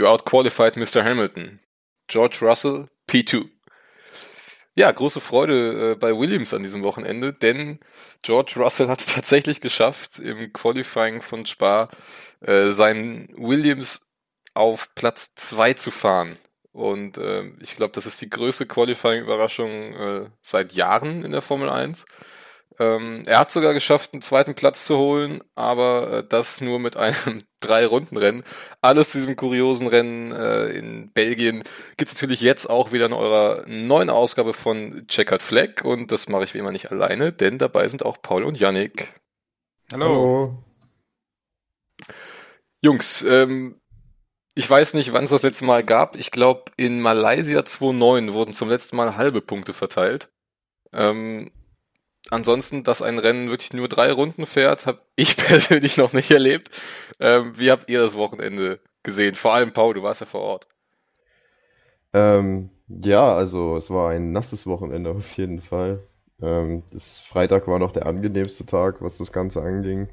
You outqualified Mr. Hamilton. George Russell, P2. Ja, große Freude äh, bei Williams an diesem Wochenende, denn George Russell hat es tatsächlich geschafft, im Qualifying von Spa äh, seinen Williams auf Platz 2 zu fahren. Und äh, ich glaube, das ist die größte Qualifying-Überraschung äh, seit Jahren in der Formel 1. Ähm, er hat sogar geschafft, einen zweiten Platz zu holen, aber äh, das nur mit einem Drei-Runden-Rennen. Alles zu diesem kuriosen Rennen äh, in Belgien gibt es natürlich jetzt auch wieder in eurer neuen Ausgabe von Checkered Flag und das mache ich wie immer nicht alleine, denn dabei sind auch Paul und Yannick. Hallo. Hallo. Jungs, ähm, ich weiß nicht, wann es das letzte Mal gab. Ich glaube, in Malaysia 2.9 wurden zum letzten Mal halbe Punkte verteilt. Ähm, ansonsten, dass ein Rennen wirklich nur drei Runden fährt, habe ich persönlich noch nicht erlebt. Ähm, wie habt ihr das Wochenende gesehen? Vor allem Paul, du warst ja vor Ort. Ähm, ja, also es war ein nasses Wochenende auf jeden Fall. Ähm, das Freitag war noch der angenehmste Tag, was das Ganze anging.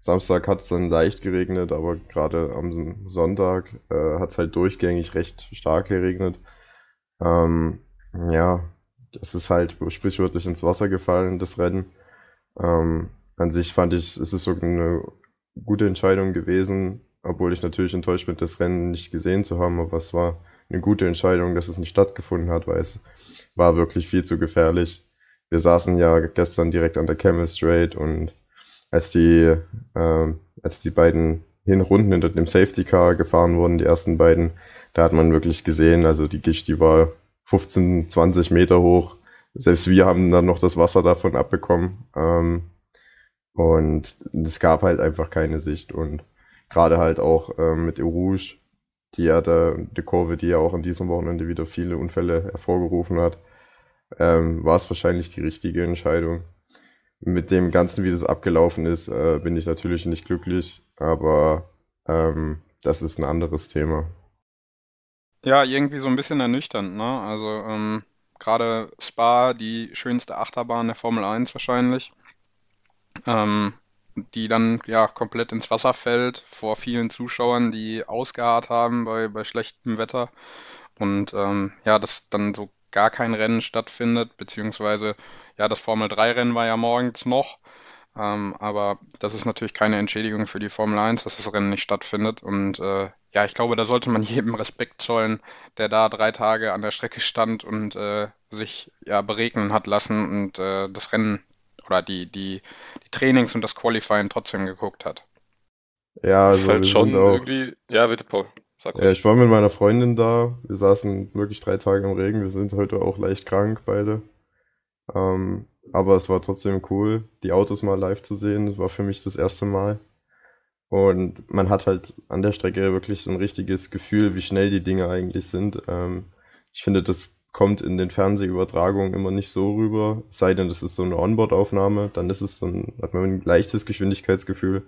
Samstag hat es dann leicht geregnet, aber gerade am Sonntag äh, hat es halt durchgängig recht stark geregnet. Ähm, ja, es ist halt sprichwörtlich ins Wasser gefallen, das Rennen. Ähm, an sich fand ich, es ist so eine gute Entscheidung gewesen, obwohl ich natürlich enttäuscht bin, das Rennen nicht gesehen zu haben, aber es war eine gute Entscheidung, dass es nicht stattgefunden hat, weil es war wirklich viel zu gefährlich. Wir saßen ja gestern direkt an der Straight und als die, äh, als die beiden Hinrunden hinter dem Safety Car gefahren wurden, die ersten beiden, da hat man wirklich gesehen, also die Gischt, die war 15, 20 Meter hoch. Selbst wir haben dann noch das Wasser davon abbekommen. Ähm, und es gab halt einfach keine Sicht. Und gerade halt auch ähm, mit Erouge, die ja da, die Kurve, die ja auch an diesem Wochenende wieder viele Unfälle hervorgerufen hat, ähm, war es wahrscheinlich die richtige Entscheidung. Mit dem Ganzen, wie das abgelaufen ist, äh, bin ich natürlich nicht glücklich, aber ähm, das ist ein anderes Thema. Ja, irgendwie so ein bisschen ernüchternd, ne? Also ähm, gerade Spa, die schönste Achterbahn der Formel 1 wahrscheinlich, ähm, die dann ja komplett ins Wasser fällt vor vielen Zuschauern, die ausgeharrt haben bei, bei schlechtem Wetter und ähm, ja, dass dann so gar kein Rennen stattfindet, beziehungsweise ja, das Formel 3 Rennen war ja morgens noch ähm, aber das ist natürlich keine Entschädigung für die Formel 1, dass das Rennen nicht stattfindet. Und äh, ja, ich glaube, da sollte man jedem Respekt zollen, der da drei Tage an der Strecke stand und äh, sich ja beregnen hat lassen und äh, das Rennen oder die, die, die Trainings und das Qualifying trotzdem geguckt hat. Ja, also halt schon auch, irgendwie. Ja, bitte, Paul. Sag ja, ich war mit meiner Freundin da. Wir saßen wirklich drei Tage im Regen. Wir sind heute auch leicht krank, beide. Ähm, aber es war trotzdem cool, die Autos mal live zu sehen. Das war für mich das erste Mal. Und man hat halt an der Strecke wirklich so ein richtiges Gefühl, wie schnell die Dinge eigentlich sind. Ähm, ich finde, das kommt in den Fernsehübertragungen immer nicht so rüber. Sei denn, das ist so eine Onboard-Aufnahme, dann ist es so ein, hat man ein leichtes Geschwindigkeitsgefühl.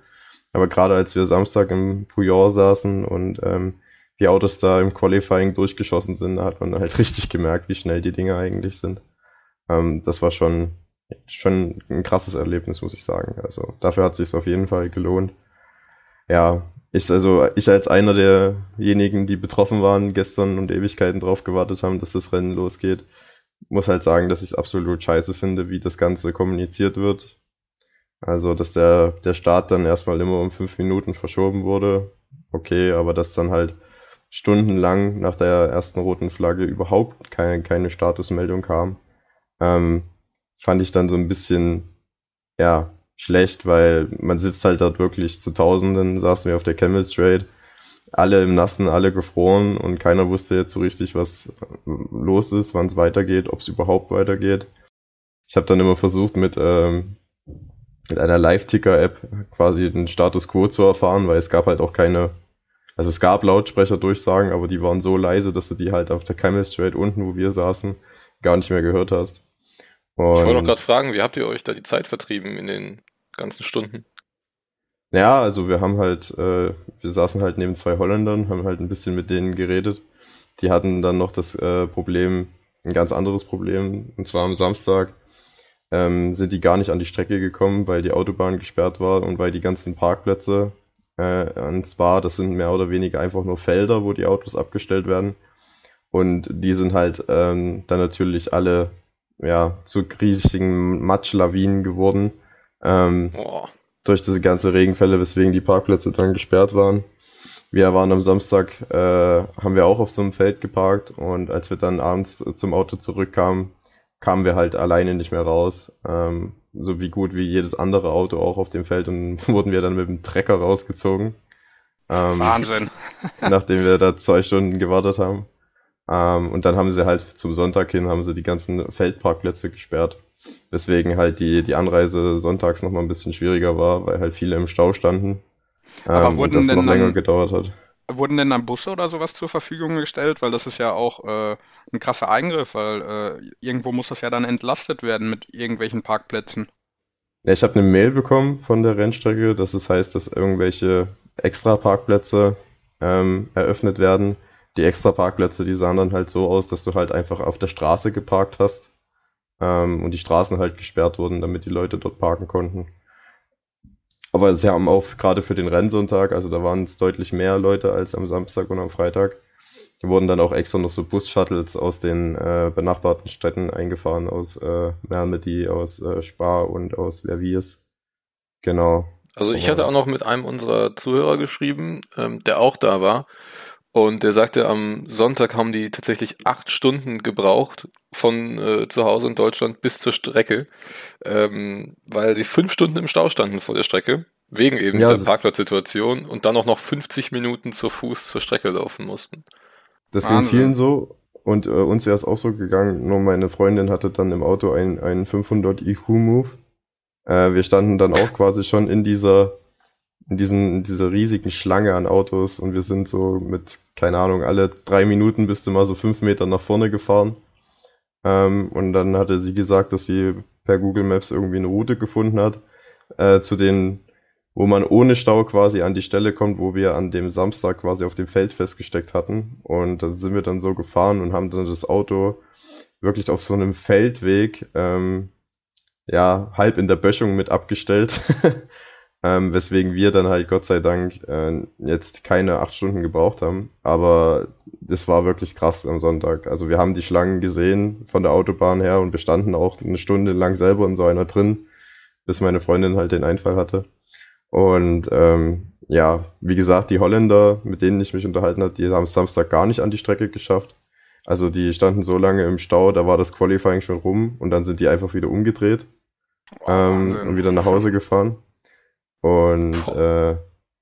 Aber gerade als wir Samstag im Puyol saßen und ähm, die Autos da im Qualifying durchgeschossen sind, da hat man halt richtig gemerkt, wie schnell die Dinge eigentlich sind. Ähm, das war schon schon ein krasses Erlebnis, muss ich sagen. Also dafür hat es sich auf jeden Fall gelohnt. Ja, ich also ich als einer derjenigen, die betroffen waren gestern und Ewigkeiten drauf gewartet haben, dass das Rennen losgeht, muss halt sagen, dass ich es absolut scheiße finde, wie das Ganze kommuniziert wird. Also, dass der, der Start dann erstmal immer um fünf Minuten verschoben wurde. Okay, aber dass dann halt stundenlang nach der ersten roten Flagge überhaupt keine, keine Statusmeldung kam. Ähm, fand ich dann so ein bisschen, ja, schlecht, weil man sitzt halt dort wirklich zu Tausenden, saßen wir auf der Camel Straight, alle im Nassen, alle gefroren und keiner wusste jetzt so richtig, was los ist, wann es weitergeht, ob es überhaupt weitergeht. Ich habe dann immer versucht, mit, ähm, mit einer Live-Ticker-App quasi den Status Quo zu erfahren, weil es gab halt auch keine, also es gab Lautsprecherdurchsagen, aber die waren so leise, dass du die halt auf der Camel Straight unten, wo wir saßen, gar nicht mehr gehört hast. Und ich wollte noch gerade fragen, wie habt ihr euch da die Zeit vertrieben in den ganzen Stunden? Ja, also wir haben halt, äh, wir saßen halt neben zwei Holländern, haben halt ein bisschen mit denen geredet. Die hatten dann noch das äh, Problem, ein ganz anderes Problem, und zwar am Samstag ähm, sind die gar nicht an die Strecke gekommen, weil die Autobahn gesperrt war und weil die ganzen Parkplätze äh, an Spa. Das sind mehr oder weniger einfach nur Felder, wo die Autos abgestellt werden. Und die sind halt ähm, dann natürlich alle ja, zu riesigen Matschlawinen geworden. Ähm, durch diese ganze Regenfälle, weswegen die Parkplätze dann gesperrt waren. Wir waren am Samstag, äh, haben wir auch auf so einem Feld geparkt und als wir dann abends zum Auto zurückkamen, kamen wir halt alleine nicht mehr raus. Ähm, so wie gut wie jedes andere Auto auch auf dem Feld und wurden wir dann mit dem Trecker rausgezogen. Ähm, Wahnsinn. nachdem wir da zwei Stunden gewartet haben. Ähm, und dann haben sie halt zum Sonntag hin, haben sie die ganzen Feldparkplätze gesperrt. Weswegen halt die, die Anreise sonntags nochmal ein bisschen schwieriger war, weil halt viele im Stau standen. Aber ähm, wurden und das noch länger gedauert hat. Wurden denn dann Busse oder sowas zur Verfügung gestellt? Weil das ist ja auch äh, ein krasser Eingriff, weil äh, irgendwo muss das ja dann entlastet werden mit irgendwelchen Parkplätzen. Ja, ich habe eine Mail bekommen von der Rennstrecke, dass es heißt, dass irgendwelche extra Parkplätze ähm, eröffnet werden. Die extra Parkplätze, die sahen dann halt so aus, dass du halt einfach auf der Straße geparkt hast ähm, und die Straßen halt gesperrt wurden, damit die Leute dort parken konnten. Aber sie haben auch gerade für den Rennsonntag, also da waren es deutlich mehr Leute als am Samstag und am Freitag. Die wurden dann auch extra noch so Bus-Shuttles aus den äh, benachbarten Städten eingefahren, aus äh, Mermedy, aus äh, Spar und aus Verviers. Genau. Also ich hatte auch noch mit einem unserer Zuhörer geschrieben, ähm, der auch da war. Und der sagte, am Sonntag haben die tatsächlich acht Stunden gebraucht von äh, zu Hause in Deutschland bis zur Strecke, ähm, weil sie fünf Stunden im Stau standen vor der Strecke, wegen eben ja, dieser Parkplatzsituation und dann auch noch 50 Minuten zu Fuß zur Strecke laufen mussten. Das ging vielen so und äh, uns wäre es auch so gegangen, nur meine Freundin hatte dann im Auto einen, einen 500 IQ Move. Äh, wir standen dann auch quasi schon in dieser in, diesen, in dieser riesigen Schlange an Autos und wir sind so mit, keine Ahnung, alle drei Minuten bist du mal so fünf Meter nach vorne gefahren. Ähm, und dann hatte sie gesagt, dass sie per Google Maps irgendwie eine Route gefunden hat, äh, zu den, wo man ohne Stau quasi an die Stelle kommt, wo wir an dem Samstag quasi auf dem Feld festgesteckt hatten. Und da sind wir dann so gefahren und haben dann das Auto wirklich auf so einem Feldweg, ähm, ja, halb in der Böschung mit abgestellt. Ähm, weswegen wir dann halt Gott sei Dank äh, jetzt keine acht Stunden gebraucht haben. Aber das war wirklich krass am Sonntag. Also wir haben die Schlangen gesehen von der Autobahn her und wir standen auch eine Stunde lang selber in so einer drin, bis meine Freundin halt den Einfall hatte. Und ähm, ja, wie gesagt, die Holländer, mit denen ich mich unterhalten habe, die haben es Samstag gar nicht an die Strecke geschafft. Also die standen so lange im Stau, da war das Qualifying schon rum und dann sind die einfach wieder umgedreht ähm, und wieder nach Hause gefahren. Und äh,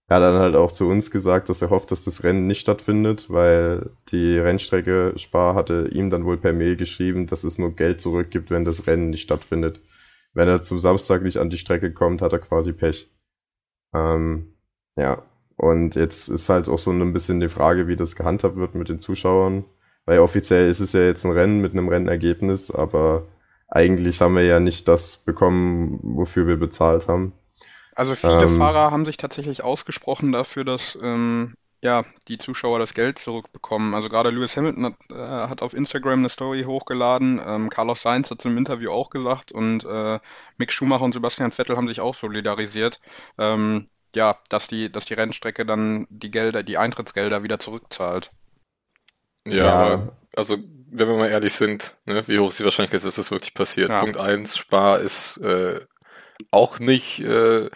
er hat dann halt auch zu uns gesagt, dass er hofft, dass das Rennen nicht stattfindet, weil die Rennstrecke Spar hatte ihm dann wohl per Mail geschrieben, dass es nur Geld zurückgibt, wenn das Rennen nicht stattfindet. Wenn er zum Samstag nicht an die Strecke kommt, hat er quasi Pech. Ähm, ja, und jetzt ist halt auch so ein bisschen die Frage, wie das gehandhabt wird mit den Zuschauern. Weil offiziell ist es ja jetzt ein Rennen mit einem Rennergebnis, aber eigentlich haben wir ja nicht das bekommen, wofür wir bezahlt haben. Also viele ähm, Fahrer haben sich tatsächlich ausgesprochen dafür, dass ähm, ja, die Zuschauer das Geld zurückbekommen. Also gerade Lewis Hamilton hat, äh, hat auf Instagram eine Story hochgeladen. Ähm, Carlos Sainz hat es im Interview auch gesagt und äh, Mick Schumacher und Sebastian Vettel haben sich auch solidarisiert. Ähm, ja, dass die, dass die Rennstrecke dann die Gelder, die Eintrittsgelder wieder zurückzahlt. Ja, ja. aber also wenn wir mal ehrlich sind, ne, wie hoch ist die Wahrscheinlichkeit, dass das wirklich passiert? Ja. Punkt eins, Spar ist äh, auch nicht äh,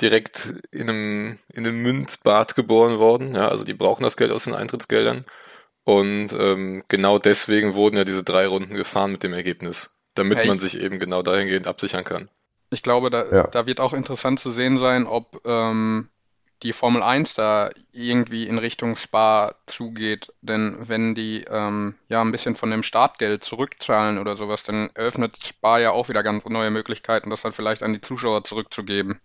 direkt in einem, in einem Münzbad geboren worden. Ja, also die brauchen das Geld aus den Eintrittsgeldern. Und ähm, genau deswegen wurden ja diese drei Runden gefahren mit dem Ergebnis, damit ja, man sich eben genau dahingehend absichern kann. Ich glaube, da, ja. da wird auch interessant zu sehen sein, ob ähm, die Formel 1 da irgendwie in Richtung Spa zugeht. Denn wenn die ähm, ja ein bisschen von dem Startgeld zurückzahlen oder sowas, dann eröffnet Spa ja auch wieder ganz neue Möglichkeiten, das dann vielleicht an die Zuschauer zurückzugeben.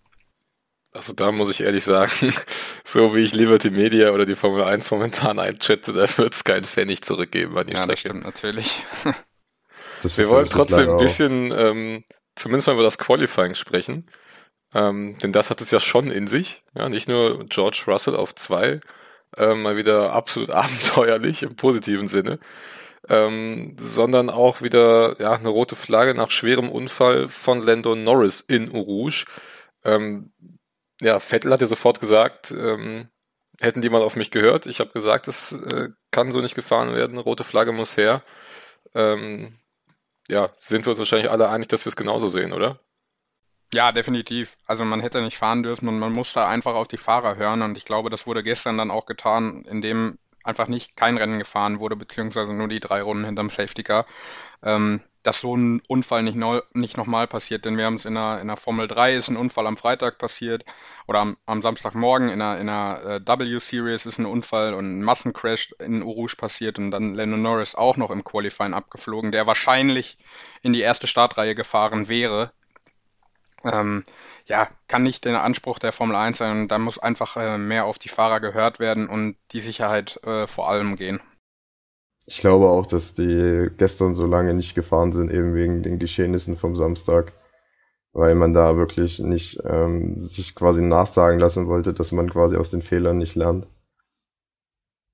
Also da muss ich ehrlich sagen, so wie ich Liberty Media oder die Formel 1 momentan einschätze, da wird es keinen Pfennig zurückgeben an die ja, Strecke. Ja, das stimmt natürlich. Wir wollen trotzdem ein bisschen, ähm, zumindest mal über das Qualifying sprechen. Ähm, denn das hat es ja schon in sich. Ja, nicht nur George Russell auf zwei, ähm, mal wieder absolut abenteuerlich im positiven Sinne, ähm, sondern auch wieder ja, eine rote Flagge nach schwerem Unfall von Lando Norris in Rouge. Ähm, ja, Vettel hat ja sofort gesagt, ähm, hätten die mal auf mich gehört. Ich habe gesagt, es äh, kann so nicht gefahren werden, rote Flagge muss her. Ähm, ja, sind wir uns wahrscheinlich alle einig, dass wir es genauso sehen, oder? Ja, definitiv. Also man hätte nicht fahren dürfen und man muss da einfach auf die Fahrer hören. Und ich glaube, das wurde gestern dann auch getan, indem einfach nicht kein Rennen gefahren wurde, beziehungsweise nur die drei Runden hinterm Safety Car. Ähm, dass so ein Unfall nicht, neu, nicht nochmal passiert, denn wir haben es in der, in der Formel 3 ist ein Unfall am Freitag passiert oder am, am Samstagmorgen in der, in der äh, W-Series ist ein Unfall und ein Massencrash in Urush passiert und dann Lennon Norris auch noch im Qualifying abgeflogen, der wahrscheinlich in die erste Startreihe gefahren wäre. Ähm, ja, kann nicht der Anspruch der Formel 1 sein da muss einfach äh, mehr auf die Fahrer gehört werden und die Sicherheit äh, vor allem gehen. Ich glaube auch, dass die gestern so lange nicht gefahren sind, eben wegen den Geschehnissen vom Samstag, weil man da wirklich nicht ähm, sich quasi nachsagen lassen wollte, dass man quasi aus den Fehlern nicht lernt.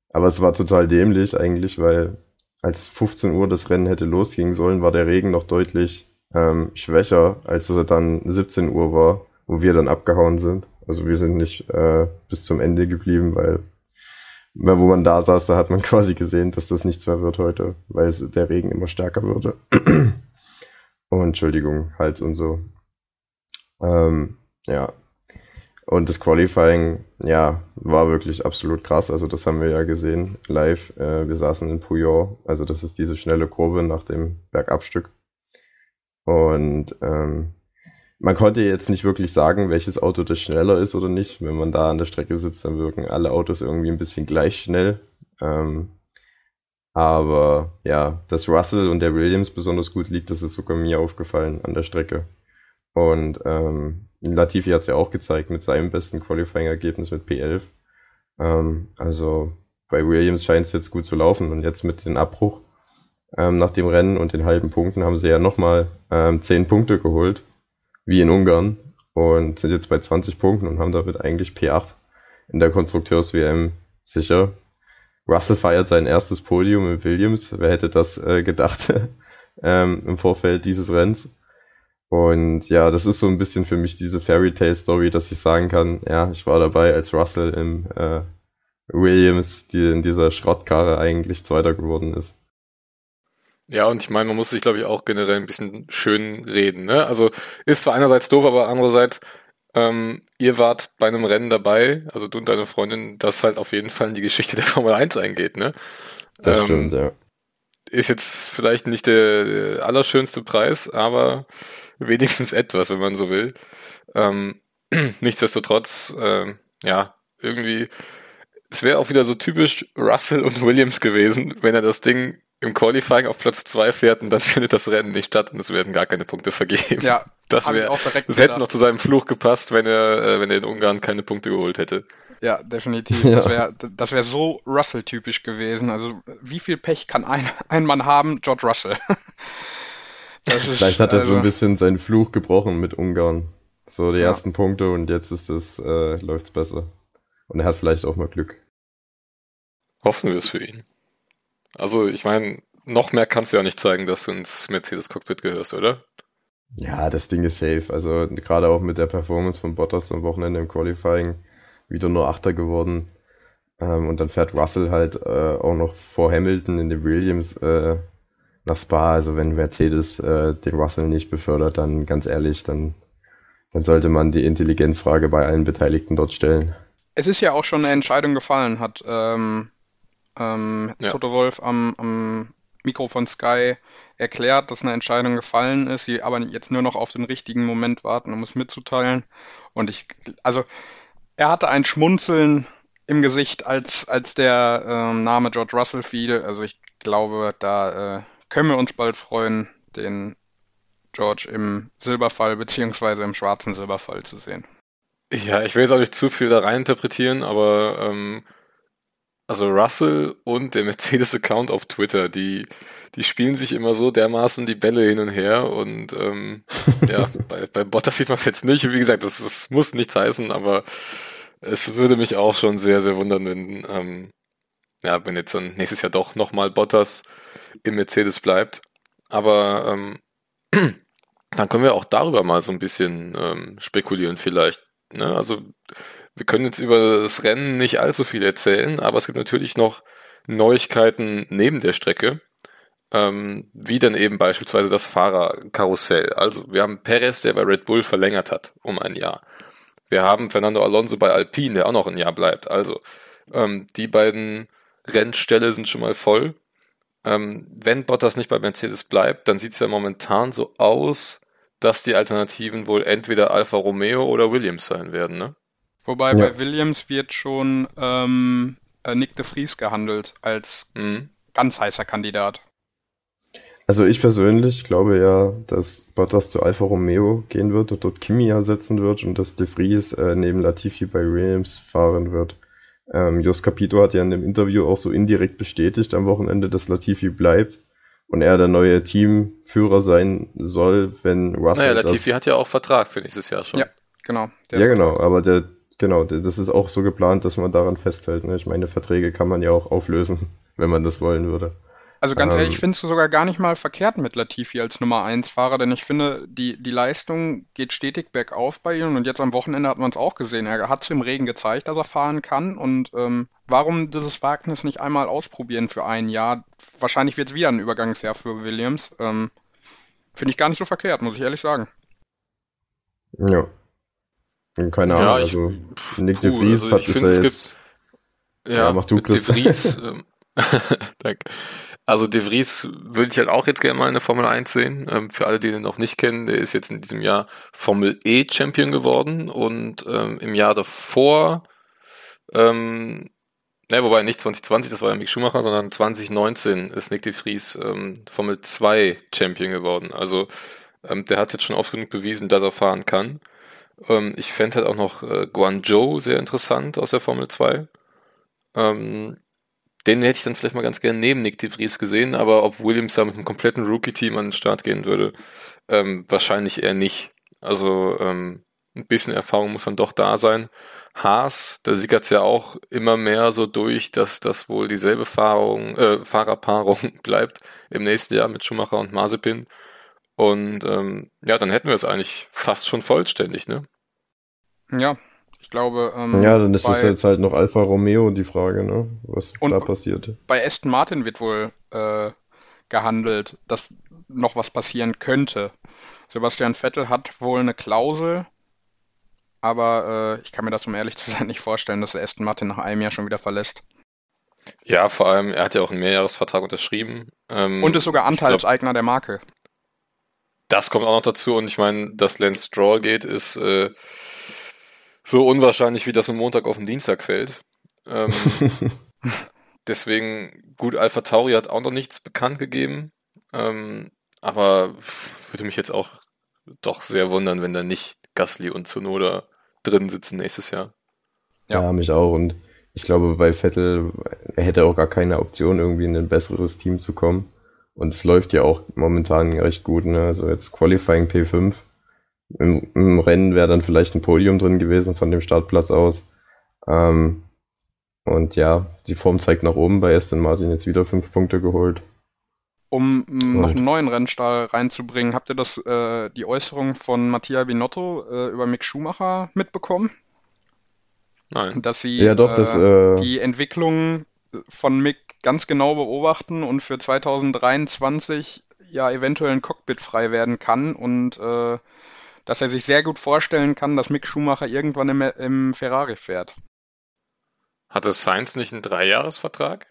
Aber es war total dämlich eigentlich, weil als 15 Uhr das Rennen hätte losgehen sollen, war der Regen noch deutlich ähm, schwächer, als es dann 17 Uhr war, wo wir dann abgehauen sind. Also wir sind nicht äh, bis zum Ende geblieben, weil wo man da saß, da hat man quasi gesehen, dass das nichts mehr wird heute, weil es, der Regen immer stärker würde. oh, Entschuldigung, Hals und so. Ähm, ja. Und das Qualifying, ja, war wirklich absolut krass. Also das haben wir ja gesehen live. Äh, wir saßen in Puyol, also das ist diese schnelle Kurve nach dem Bergabstück. Und ähm, man konnte jetzt nicht wirklich sagen, welches Auto das schneller ist oder nicht. Wenn man da an der Strecke sitzt, dann wirken alle Autos irgendwie ein bisschen gleich schnell. Ähm, aber ja, dass Russell und der Williams besonders gut liegt, das ist sogar mir aufgefallen an der Strecke. Und ähm, Latifi hat es ja auch gezeigt mit seinem besten Qualifying-Ergebnis mit P11. Ähm, also bei Williams scheint es jetzt gut zu laufen und jetzt mit dem Abbruch ähm, nach dem Rennen und den halben Punkten haben sie ja nochmal ähm, 10 Punkte geholt wie in Ungarn und sind jetzt bei 20 Punkten und haben damit eigentlich P8 in der Konstrukteurs-WM sicher. Russell feiert sein erstes Podium in Williams. Wer hätte das äh, gedacht ähm, im Vorfeld dieses Renns? Und ja, das ist so ein bisschen für mich diese Fairy Tale Story, dass ich sagen kann, ja, ich war dabei, als Russell im äh, Williams, die in dieser Schrottkarre eigentlich Zweiter geworden ist. Ja, und ich meine, man muss sich, glaube ich, auch generell ein bisschen schön reden. Ne? Also ist zwar einerseits doof, aber andererseits, ähm, ihr wart bei einem Rennen dabei, also du und deine Freundin, das halt auf jeden Fall in die Geschichte der Formel 1 eingeht. Ne? Das ähm, stimmt, ja. Ist jetzt vielleicht nicht der, allerschönste Preis, aber wenigstens etwas, wenn man so will. Ähm, nichtsdestotrotz, äh, ja, irgendwie, es wäre auch wieder so typisch Russell und Williams gewesen, wenn er das Ding im Qualifying auf Platz zwei fährt und dann findet das Rennen nicht statt und es werden gar keine Punkte vergeben. Ja, das wäre, das hätte noch zu seinem Fluch gepasst, wenn er, äh, wenn er in Ungarn keine Punkte geholt hätte. Ja, definitiv. Ja. Das wäre das wär so Russell-typisch gewesen. Also, wie viel Pech kann ein, ein Mann haben? George Russell. Ist, Vielleicht hat er also, so ein bisschen seinen Fluch gebrochen mit Ungarn. So die ja. ersten Punkte und jetzt ist es, äh, läuft's besser. Und er hat vielleicht auch mal Glück. Hoffen wir es für ihn. Also, ich meine, noch mehr kannst du ja nicht zeigen, dass du ins Mercedes-Cockpit gehörst, oder? Ja, das Ding ist safe. Also, gerade auch mit der Performance von Bottas am Wochenende im Qualifying wieder nur Achter geworden. Ähm, und dann fährt Russell halt äh, auch noch vor Hamilton in den Williams äh, nach Spa. Also, wenn Mercedes äh, den Russell nicht befördert, dann ganz ehrlich, dann, dann sollte man die Intelligenzfrage bei allen Beteiligten dort stellen. Es ist ja auch schon eine Entscheidung gefallen, hat ähm, ähm, ja. Toto Wolf am, am Mikro von Sky erklärt, dass eine Entscheidung gefallen ist, sie aber jetzt nur noch auf den richtigen Moment warten, um es mitzuteilen. Und ich, also, er hatte ein Schmunzeln im Gesicht, als, als der ähm, Name George Russell fiel. Also ich glaube, da äh, können wir uns bald freuen, den George im Silberfall beziehungsweise im schwarzen Silberfall zu sehen. Ja, ich will jetzt auch nicht zu viel da rein interpretieren, aber ähm, also Russell und der Mercedes-Account auf Twitter, die, die spielen sich immer so dermaßen die Bälle hin und her und ähm, ja, bei, bei Bottas sieht man es jetzt nicht. Wie gesagt, das, das muss nichts heißen, aber es würde mich auch schon sehr, sehr wundern, wenn, ähm, ja, wenn jetzt dann nächstes Jahr doch nochmal Bottas im Mercedes bleibt. Aber ähm, dann können wir auch darüber mal so ein bisschen ähm, spekulieren vielleicht. Ne? Also wir können jetzt über das Rennen nicht allzu viel erzählen, aber es gibt natürlich noch Neuigkeiten neben der Strecke, ähm, wie dann eben beispielsweise das Fahrerkarussell. Also wir haben Perez, der bei Red Bull verlängert hat um ein Jahr. Wir haben Fernando Alonso bei Alpine, der auch noch ein Jahr bleibt. Also ähm, die beiden Rennställe sind schon mal voll. Ähm, wenn Bottas nicht bei Mercedes bleibt, dann sieht es ja momentan so aus, dass die Alternativen wohl entweder Alfa Romeo oder Williams sein werden, ne? Wobei ja. bei Williams wird schon ähm, äh, Nick de Vries gehandelt als mhm. ganz heißer Kandidat. Also ich persönlich glaube ja, dass Bottas zu Alfa Romeo gehen wird und dort Kimi ersetzen wird und dass de Vries äh, neben Latifi bei Williams fahren wird. Ähm, Jos Capito hat ja in dem Interview auch so indirekt bestätigt am Wochenende, dass Latifi bleibt und er der neue Teamführer sein soll, wenn Russell. Naja, Latifi hat ja auch Vertrag für nächstes Jahr schon. Ja, genau. Ja, genau, aber der, genau, das ist auch so geplant, dass man daran festhält. Ne? Ich meine, Verträge kann man ja auch auflösen, wenn man das wollen würde. Also ganz ähm, ehrlich, ich finde es sogar gar nicht mal verkehrt mit Latifi als Nummer 1 Fahrer, denn ich finde, die, die Leistung geht stetig bergauf bei ihm und jetzt am Wochenende hat man es auch gesehen. Er hat es im Regen gezeigt, dass er fahren kann und ähm, warum dieses Wagnis nicht einmal ausprobieren für ein Jahr? Wahrscheinlich wird es wieder ein Übergangsjahr für Williams. Ähm, finde ich gar nicht so verkehrt, muss ich ehrlich sagen. Ja. Keine Ahnung, ja, ich, also Nick de Vries also hat es ja jetzt... ja, ja, mach du, Chris. De Vries, ähm, Danke. Also De Vries würde ich halt auch jetzt gerne mal in der Formel 1 sehen. Ähm, für alle, die den noch nicht kennen, der ist jetzt in diesem Jahr Formel E Champion geworden und ähm, im Jahr davor, ähm, ne, wobei nicht 2020, das war ja Mick Schumacher, sondern 2019 ist Nick De Vries ähm, Formel 2 Champion geworden. Also ähm, der hat jetzt schon oft genug bewiesen, dass er fahren kann. Ähm, ich fände halt auch noch äh, Guangzhou sehr interessant aus der Formel 2. Ähm, den hätte ich dann vielleicht mal ganz gerne neben Nick de Vries gesehen, aber ob Williams da mit einem kompletten Rookie-Team an den Start gehen würde, ähm, wahrscheinlich eher nicht. Also ähm, ein bisschen Erfahrung muss dann doch da sein. Haas, da sickert es ja auch immer mehr so durch, dass das wohl dieselbe Fahrung, äh, Fahrerpaarung bleibt im nächsten Jahr mit Schumacher und Mazepin. Und ähm, ja, dann hätten wir es eigentlich fast schon vollständig, ne? Ja, ich glaube. Ähm, ja, dann ist das jetzt halt noch Alfa Romeo die Frage, ne? Was da passiert. Bei Aston Martin wird wohl äh, gehandelt, dass noch was passieren könnte. Sebastian Vettel hat wohl eine Klausel, aber äh, ich kann mir das, um ehrlich zu sein, nicht vorstellen, dass er Aston Martin nach einem Jahr schon wieder verlässt. Ja, vor allem, er hat ja auch einen Mehrjahresvertrag unterschrieben. Ähm, und ist sogar Anteilseigner glaub, der Marke. Das kommt auch noch dazu und ich meine, dass Lance Stroll geht, ist äh, so unwahrscheinlich, wie das am Montag auf den Dienstag fällt. Ähm, deswegen, gut, Alpha Tauri hat auch noch nichts bekannt gegeben. Ähm, aber würde mich jetzt auch doch sehr wundern, wenn da nicht Gasly und Zunoda drin sitzen nächstes Jahr. Ja. ja, mich auch. Und ich glaube, bei Vettel, er hätte auch gar keine Option, irgendwie in ein besseres Team zu kommen. Und es läuft ja auch momentan recht gut. Ne? Also jetzt Qualifying P5 im, im Rennen wäre dann vielleicht ein Podium drin gewesen von dem Startplatz aus. Ähm, und ja, die Form zeigt nach oben bei Aston Martin jetzt wieder fünf Punkte geholt. Um und. noch einen neuen Rennstall reinzubringen, habt ihr das, äh, die Äußerung von Mattia Binotto äh, über Mick Schumacher mitbekommen? Nein. Dass sie ja, doch, das, äh, die Entwicklung von Mick ganz genau beobachten und für 2023 ja eventuell ein Cockpit frei werden kann und äh, dass er sich sehr gut vorstellen kann, dass Mick Schumacher irgendwann im, im Ferrari fährt. Hatte Sainz nicht einen Dreijahresvertrag?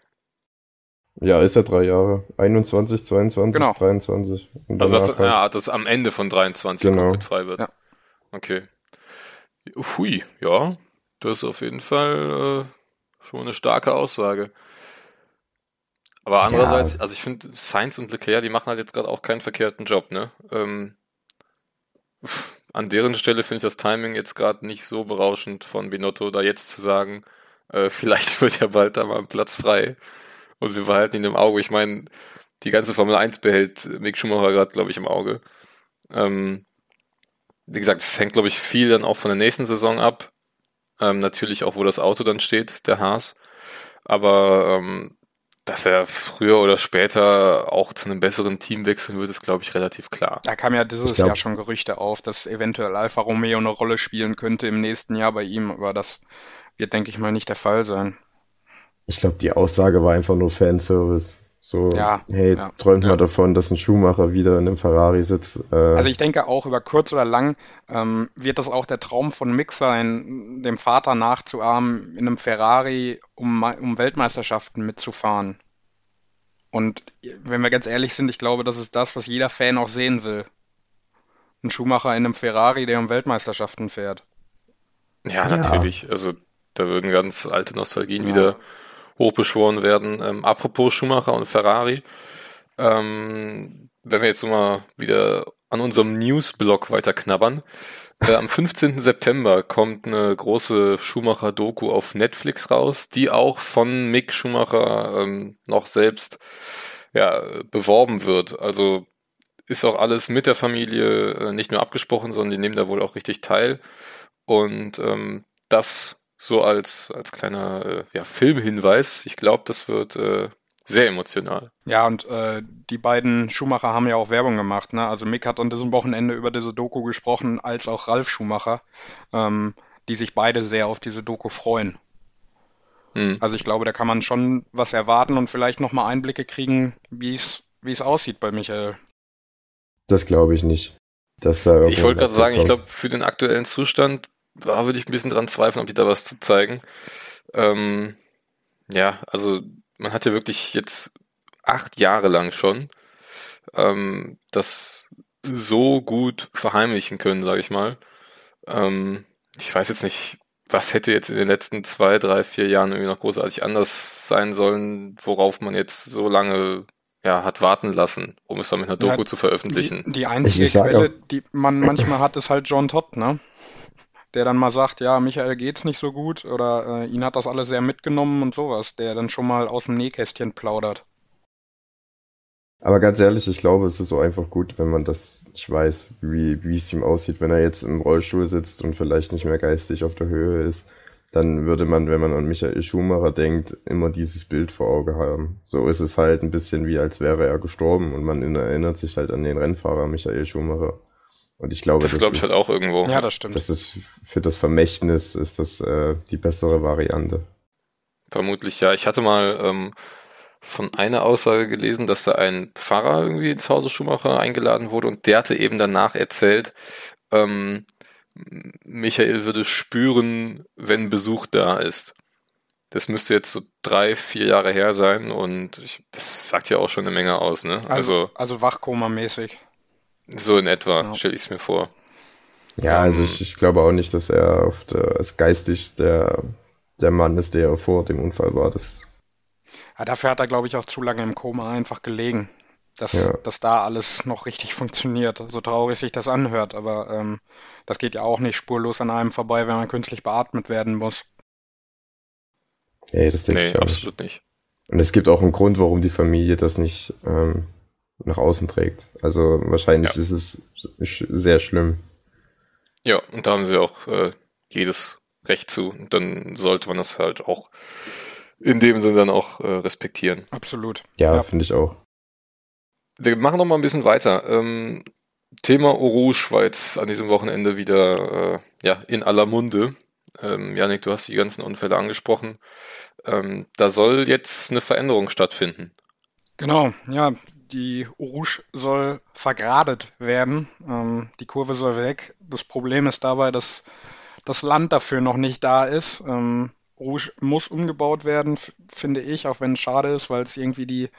Ja, ist ja drei Jahre. 21, 22, genau. 23. also das, halt. ja, das am Ende von 23 genau. komplett frei wird. Ja. Okay. Hui, ja, das ist auf jeden Fall äh, schon eine starke Aussage. Aber andererseits, ja. also ich finde, Sainz und Leclerc, die machen halt jetzt gerade auch keinen verkehrten Job, ne? Ähm, an deren Stelle finde ich das Timing jetzt gerade nicht so berauschend von Binotto, da jetzt zu sagen, äh, vielleicht wird ja bald da mal ein Platz frei und wir behalten ihn im Auge. Ich meine, die ganze Formel 1 behält Mick Schumacher gerade, glaube ich, im Auge. Ähm, wie gesagt, es hängt, glaube ich, viel dann auch von der nächsten Saison ab. Ähm, natürlich auch, wo das Auto dann steht, der Haas. Aber ähm, dass er früher oder später auch zu einem besseren Team wechseln wird, ist, glaube ich, relativ klar. Da kam ja dieses Jahr schon Gerüchte auf, dass eventuell Alfa Romeo eine Rolle spielen könnte im nächsten Jahr bei ihm, aber das wird, denke ich mal, nicht der Fall sein. Ich glaube, die Aussage war einfach nur Fanservice. So, ja, hey, ja, träumt ja. mal davon, dass ein Schuhmacher wieder in einem Ferrari sitzt. Äh, also ich denke auch über kurz oder lang ähm, wird das auch der Traum von Mick sein, dem Vater nachzuahmen, in einem Ferrari, um, um Weltmeisterschaften mitzufahren. Und wenn wir ganz ehrlich sind, ich glaube, das ist das, was jeder Fan auch sehen will. Ein Schuhmacher in einem Ferrari, der um Weltmeisterschaften fährt. Ja, natürlich. Also da würden ganz alte Nostalgien wieder hochbeschworen werden. Ähm, apropos Schumacher und Ferrari, ähm, wenn wir jetzt mal wieder an unserem News-Blog weiter knabbern. Äh, am 15. September kommt eine große Schumacher-Doku auf Netflix raus, die auch von Mick Schumacher ähm, noch selbst ja, beworben wird. Also ist auch alles mit der Familie äh, nicht nur abgesprochen, sondern die nehmen da wohl auch richtig teil. Und ähm, das so als, als kleiner äh, ja, Filmhinweis. Ich glaube, das wird äh, sehr emotional. Ja, und äh, die beiden Schumacher haben ja auch Werbung gemacht. Ne? Also Mick hat an diesem Wochenende über diese Doku gesprochen, als auch Ralf Schumacher, ähm, die sich beide sehr auf diese Doku freuen. Hm. Also ich glaube, da kann man schon was erwarten und vielleicht nochmal Einblicke kriegen, wie es wie es aussieht bei Michael. Das glaube ich nicht. Dass da ich wollte gerade sagen, ich glaube, für den aktuellen Zustand da würde ich ein bisschen dran zweifeln, ob die da was zu zeigen. Ähm, ja, also man hat ja wirklich jetzt acht Jahre lang schon ähm, das so gut verheimlichen können, sage ich mal. Ähm, ich weiß jetzt nicht, was hätte jetzt in den letzten zwei, drei, vier Jahren irgendwie noch großartig anders sein sollen, worauf man jetzt so lange ja, hat warten lassen, um es dann mit einer Doku Ja, zu veröffentlichen. Die, die einzige Quelle, die man manchmal hat, ist halt John Todd, ne? Der dann mal sagt, ja, Michael geht's nicht so gut oder äh, ihn hat das alles sehr mitgenommen und sowas, der dann schon mal aus dem Nähkästchen plaudert. Aber ganz ehrlich, ich glaube, es ist so einfach gut, wenn man das nicht weiß, wie, wie es ihm aussieht. Wenn er jetzt im Rollstuhl sitzt und vielleicht nicht mehr geistig auf der Höhe ist, dann würde man, wenn man an Michael Schumacher denkt, immer dieses Bild vor Auge haben. So ist es halt ein bisschen wie, als wäre er gestorben und man erinnert sich halt an den Rennfahrer Michael Schumacher. Und ich glaube, das glaube ich ist, halt auch irgendwo. Ja, das stimmt. das ist für das Vermächtnis ist das äh, die bessere Variante. Vermutlich ja. Ich hatte mal ähm, von einer Aussage gelesen, dass da ein Pfarrer irgendwie ins Hause Schumacher eingeladen wurde und der hatte eben danach erzählt, ähm, Michael würde spüren, wenn Besuch da ist. Das müsste jetzt so drei, vier Jahre her sein und ich, das sagt ja auch schon eine Menge aus, ne? Also, also Wachkoma-mäßig. So in etwa, Ja. stelle ich es mir vor. Ja, also Ähm, ich, ich glaube auch nicht, dass er auf der, also geistig der, der Mann ist, der vor dem Unfall war. Das, Ja, dafür hat er, glaube ich, auch zu lange im Koma einfach gelegen, dass, Ja. dass da alles noch richtig funktioniert. So traurig sich das anhört, aber ähm, das geht ja auch nicht spurlos an einem vorbei, wenn man künstlich beatmet werden muss. nee, das denke Nee, ich auch nicht. absolut nicht. Und es gibt auch einen Grund, warum die Familie das nicht ähm, nach außen trägt. Also wahrscheinlich Ja. ist es sch sehr schlimm. Ja, und da haben sie auch äh, jedes Recht zu. Und dann sollte man das halt auch in dem Sinne dann auch äh, respektieren. Absolut. Ja, Ja. finde ich auch. Wir machen noch mal ein bisschen weiter. Ähm, Thema war jetzt an diesem Wochenende wieder äh, ja, in aller Munde. Ähm, Janik, du hast die ganzen Unfälle angesprochen. Ähm, da soll jetzt eine Veränderung stattfinden. Genau, ja, die Rouge soll vergradet werden. Ähm, die Kurve soll weg. Das Problem ist dabei, dass das Land dafür noch nicht da ist. Ähm, Rouge muss umgebaut werden, finde ich, auch wenn es schade ist, weil es irgendwie die,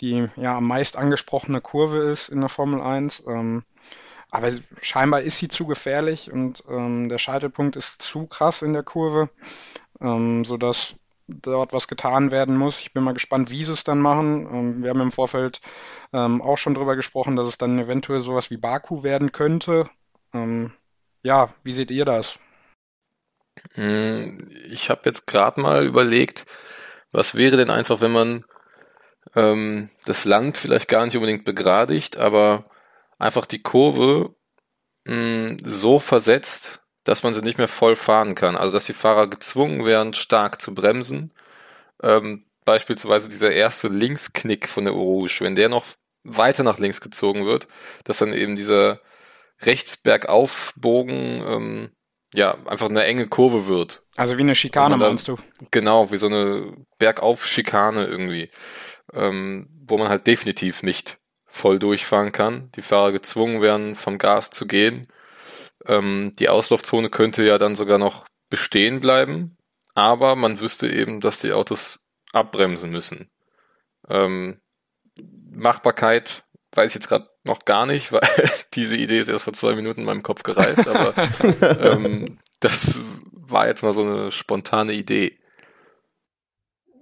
die ja, am meist angesprochene Kurve ist in der Formel 1. Ähm, aber scheinbar ist sie zu gefährlich und ähm, der Scheitelpunkt ist zu krass in der Kurve, ähm, sodass dort was getan werden muss. Ich bin mal gespannt, wie sie es dann machen. Ähm, wir haben im Vorfeld ähm, auch schon drüber gesprochen, dass es dann eventuell sowas wie Baku werden könnte. Ähm, ja, wie seht ihr das? Hm, Ich habe jetzt gerade mal überlegt, was wäre denn einfach, wenn man ähm, das Land vielleicht gar nicht unbedingt begradigt, aber einfach die Kurve mh, so versetzt, dass man sie nicht mehr voll fahren kann. Also dass die Fahrer gezwungen wären, stark zu bremsen, ähm, beispielsweise dieser erste Linksknick von der Rouge, wenn der noch weiter nach links gezogen wird, dass dann eben dieser Rechtsbergaufbogen ähm, ja einfach eine enge Kurve wird. Also wie eine Schikane meinst du? Genau, wie so eine Bergauf-Schikane irgendwie, ähm, wo man halt definitiv nicht voll durchfahren kann. Die Fahrer gezwungen werden, vom Gas zu gehen. Ähm, die Auslaufzone könnte ja dann sogar noch bestehen bleiben, aber man wüsste eben, dass die Autos abbremsen müssen. Ähm, Machbarkeit weiß ich jetzt gerade noch gar nicht, weil diese Idee ist erst vor zwei Minuten in meinem Kopf gereift, aber ähm, das war jetzt mal so eine spontane Idee.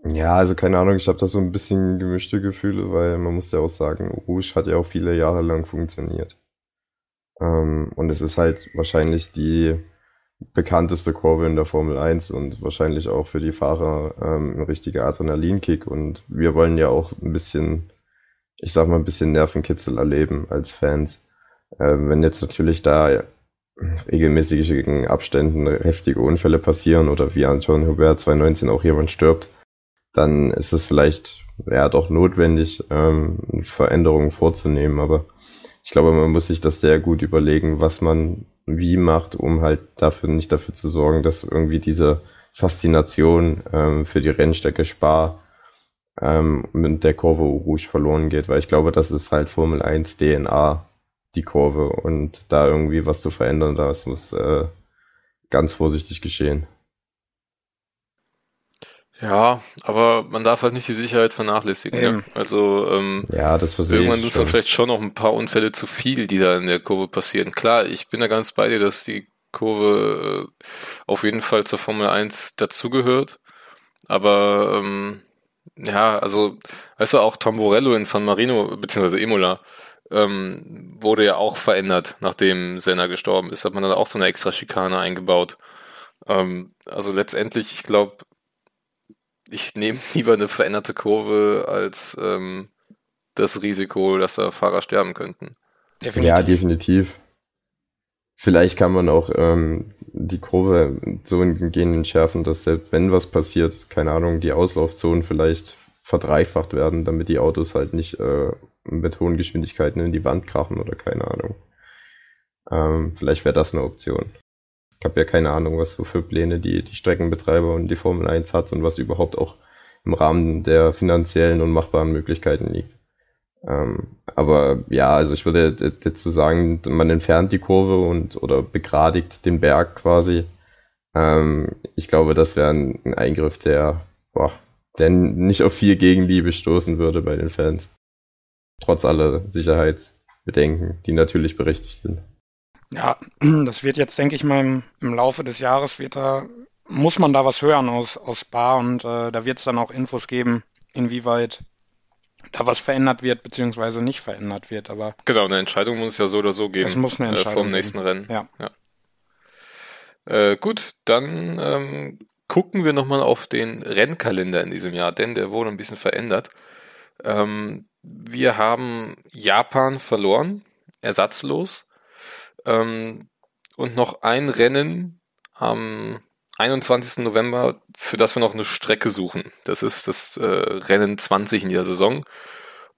Ja, also keine Ahnung, ich habe da so ein bisschen gemischte Gefühle, weil man muss ja auch sagen, Rouge hat ja auch viele Jahre lang funktioniert. Ähm, und es ist halt wahrscheinlich die bekannteste Kurve in der Formel 1 und wahrscheinlich auch für die Fahrer ähm, ein richtiger Adrenalinkick. Und wir wollen ja auch ein bisschen, ich sag mal, ein bisschen Nervenkitzel erleben als Fans. Ähm, wenn jetzt natürlich da regelmäßigen Abständen heftige Unfälle passieren oder wie an John Hubert 2019 auch jemand stirbt, dann ist es vielleicht ja doch notwendig, ähm, Veränderungen vorzunehmen. Aber ich glaube, man muss sich das sehr gut überlegen, was man wie macht, um halt dafür nicht dafür zu sorgen, dass irgendwie diese Faszination ähm, für die Rennstrecke Spar ähm, mit der Kurve Rouge verloren geht, weil ich glaube, das ist halt Formel 1 DNA, die Kurve und da irgendwie was zu verändern, das muss äh, ganz vorsichtig geschehen. Ja, aber man darf halt nicht die Sicherheit vernachlässigen. Ja? Also ähm, ja, das irgendwann sind dann vielleicht schon noch ein paar Unfälle zu viel, die da in der Kurve passieren. Klar, ich bin da ganz bei dir, dass die Kurve äh, auf jeden Fall zur Formel 1 dazugehört. Aber ähm, ja, also, weißt du, auch Tamborello in San Marino, beziehungsweise Imola, ähm, wurde ja auch verändert, nachdem Senna gestorben ist. Hat man dann auch so eine extra Schikane eingebaut. Ähm, also letztendlich, ich glaube, ich nehme lieber eine veränderte Kurve als ähm, das Risiko, dass da Fahrer sterben könnten. Definitiv. Ja, definitiv. Vielleicht kann man auch ähm, die Kurve so hingehend entschärfen, dass selbst wenn was passiert, keine Ahnung, die Auslaufzonen vielleicht verdreifacht werden, damit die Autos halt nicht äh, mit hohen Geschwindigkeiten in die Wand krachen oder keine Ahnung. Ähm, vielleicht wäre das eine Option. Ich habe ja keine Ahnung, was so für Pläne die, die Streckenbetreiber und die Formel 1 hat und was überhaupt auch im Rahmen der finanziellen und machbaren Möglichkeiten liegt. Ähm, aber ja, also ich würde dazu sagen, man entfernt die Kurve und oder begradigt den Berg quasi. Ähm, ich glaube, das wäre ein, ein, Eingriff, der, boah, der nicht auf viel Gegenliebe stoßen würde bei den Fans. Trotz aller Sicherheitsbedenken, die natürlich berechtigt sind. Ja, das wird jetzt, denke ich mal, im, im Laufe des Jahres wird da, muss man da was hören aus, aus Bar und äh, da wird es dann auch Infos geben, inwieweit da was verändert wird, beziehungsweise nicht verändert wird. Aber genau, eine Entscheidung muss es ja so oder so geben. Es muss eine Entscheidung äh, vom nächsten geben. Rennen. Ja. ja. Äh, gut, dann ähm, gucken wir nochmal auf den Rennkalender in diesem Jahr, denn der wurde ein bisschen verändert. Ähm, wir haben Japan verloren, ersatzlos. Ähm, und noch ein Rennen am 21. November, für das wir noch eine Strecke suchen. Das ist das äh, Rennen 20 in der Saison.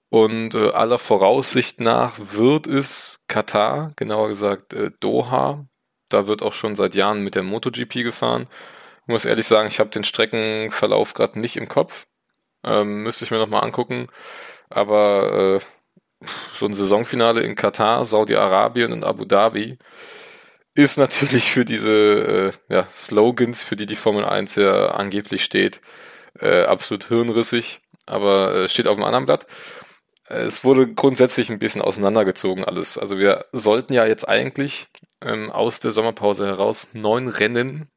Und äh, aller Voraussicht nach wird es Katar, genauer gesagt äh, Doha. Da wird auch schon seit Jahren mit der MotoGP gefahren. Ich muss ehrlich sagen, ich habe den Streckenverlauf gerade nicht im Kopf. Ähm, müsste ich mir nochmal angucken. Aber äh, so ein Saisonfinale in Katar, Saudi-Arabien und Abu Dhabi ist natürlich für diese äh, ja, Slogans, für die die Formel 1 ja angeblich steht, äh, absolut hirnrissig, aber äh, steht auf dem anderen Blatt. Es wurde grundsätzlich ein bisschen auseinandergezogen alles. Also wir sollten ja jetzt eigentlich ähm, aus der Sommerpause heraus neun Rennen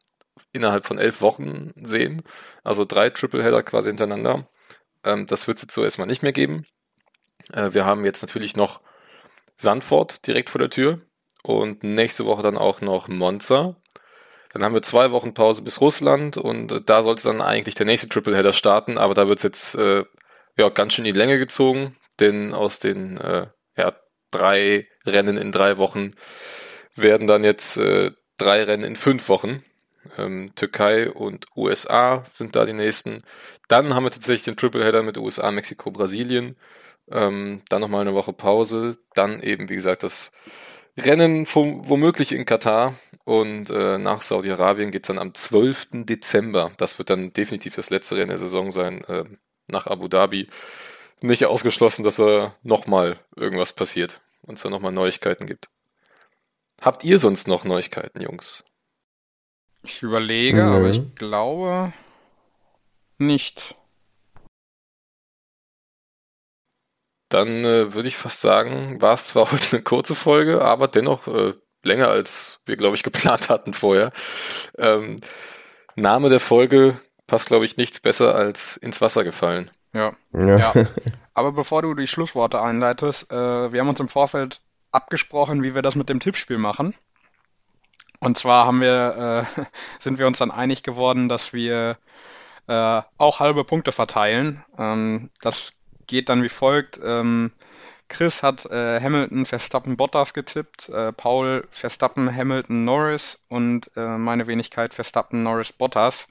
innerhalb von elf Wochen sehen. Also drei Tripleheader quasi hintereinander. Ähm, das wird es jetzt so erstmal nicht mehr geben. Äh, wir haben jetzt natürlich noch Sandford direkt vor der Tür und nächste Woche dann auch noch Monza. Dann haben wir zwei Wochen Pause bis Russland und äh, da sollte dann eigentlich der nächste Tripleheader starten, aber da wird es jetzt äh, ja ganz schön in die Länge gezogen, denn aus den äh, ja, drei Rennen in drei Wochen werden dann jetzt äh, drei Rennen in fünf Wochen. Ähm, Türkei und USA sind da die nächsten. Dann haben wir tatsächlich den Tripleheader mit USA, Mexiko, Brasilien. Ähm, dann nochmal eine Woche Pause. Dann eben, wie gesagt, das Rennen vom, womöglich in Katar. Und äh, nach Saudi-Arabien geht es dann am 12. Dezember. Das wird dann definitiv das letzte Rennen der Saison sein, äh, nach Abu Dhabi. Nicht ausgeschlossen, dass da nochmal irgendwas passiert und es da nochmal Neuigkeiten gibt. Habt ihr sonst noch Neuigkeiten, Jungs? Ich überlege, Nö. aber ich glaube nicht. Dann äh, würde ich fast sagen, war es zwar heute eine kurze Folge, aber dennoch äh, länger als wir, glaube ich, geplant hatten vorher. Ähm, Name der Folge passt, glaube ich, nichts besser als ins Wasser gefallen. Ja. Ja. Ja. Aber bevor du die Schlussworte einleitest, äh, wir haben uns im Vorfeld abgesprochen, wie wir das mit dem Tippspiel machen. Und zwar haben wir, äh, sind wir uns dann einig geworden, dass wir äh, auch halbe Punkte verteilen. Ähm, das geht dann wie folgt. Ähm, Chris hat äh, Hamilton, Verstappen, Bottas getippt, äh, Paul Verstappen, Hamilton, Norris und äh, meine Wenigkeit Verstappen, Norris, Bottas.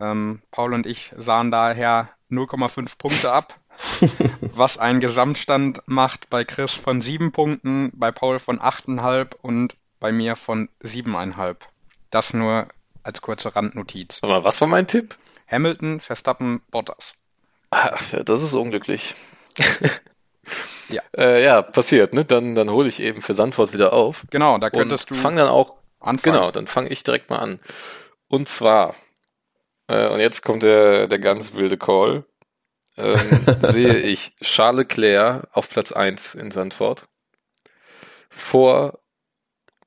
Ähm, Paul und ich sahen daher 0,5 Punkte ab, was einen Gesamtstand macht bei Chris von 7 Punkten, bei Paul von 8,5 und bei mir von 7,5. Das nur als kurze Randnotiz. Aber was war mein Tipp? Hamilton, Verstappen, Bottas. Ach, das ist unglücklich. Ja. Äh, ja, passiert, ne? Dann, dann hole ich eben für Sandford wieder auf. Genau, da könntest du fang dann auch, anfangen. genau, dann fange ich direkt mal an. Und zwar, äh, und jetzt kommt der, der ganz wilde Call, ähm, sehe ich Charles Leclerc auf Platz 1 in Sandford vor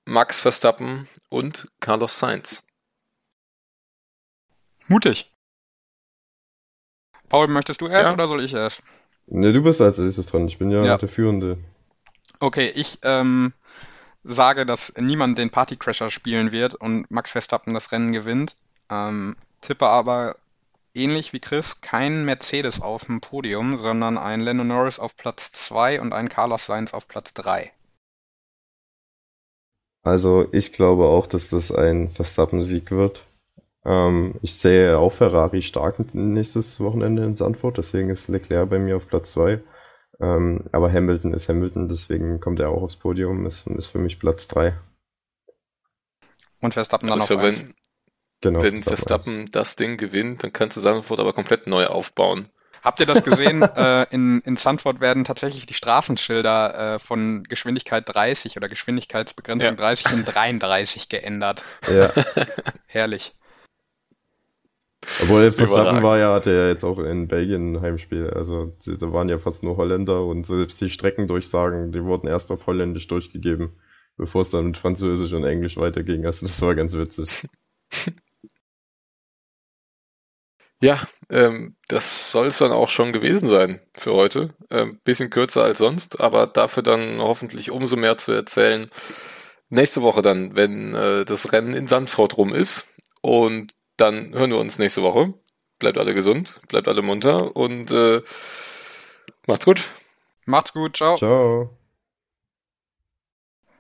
Max Verstappen und Carlos Sainz. Mutig. Paul, möchtest du erst Ja. oder soll ich erst? Ne, du bist als erstes dran. Ich bin ja, Ja. der Führende. Okay, ich ähm, sage, dass niemand den Partycrasher spielen wird und Max Verstappen das Rennen gewinnt. Ähm, tippe aber ähnlich wie Chris keinen Mercedes auf dem Podium, sondern einen Lando Norris auf Platz 2 und einen Carlos Sainz auf Platz 3. Also ich glaube auch, dass das ein Verstappen-Sieg wird. Ähm, ich sehe auch Ferrari stark nächstes Wochenende in Sandford, deswegen ist Leclerc bei mir auf Platz 2. Ähm, aber Hamilton ist Hamilton, deswegen kommt er auch aufs Podium, ist, ist für mich Platz 3. Und Verstappen dann Aber auf für 1. wenn, Genau, wenn eins. Verstappen das Ding gewinnt, dann kannst du Sandford aber komplett neu aufbauen. Habt ihr das gesehen? äh, in, in Sandford werden tatsächlich die Straßenschilder äh, von Geschwindigkeit 30 oder Geschwindigkeitsbegrenzung Ja. 30 in 33 geändert. Ja, Herrlich. Obwohl Verstappen war ja, hatte ja jetzt auch in Belgien ein Heimspiel. Also da waren ja fast nur Holländer und selbst die Streckendurchsagen, die wurden erst auf Holländisch durchgegeben, bevor es dann mit Französisch und Englisch weiterging. Also das war ganz witzig. Ja, ähm, das soll es dann auch schon gewesen sein für heute. Ähm, bisschen kürzer als sonst, aber dafür dann hoffentlich umso mehr zu erzählen. Nächste Woche dann, wenn äh, das Rennen in Sandford rum ist. Und dann hören wir uns nächste Woche. Bleibt alle gesund, bleibt alle munter und äh, macht's gut. Macht's gut, ciao. Ciao.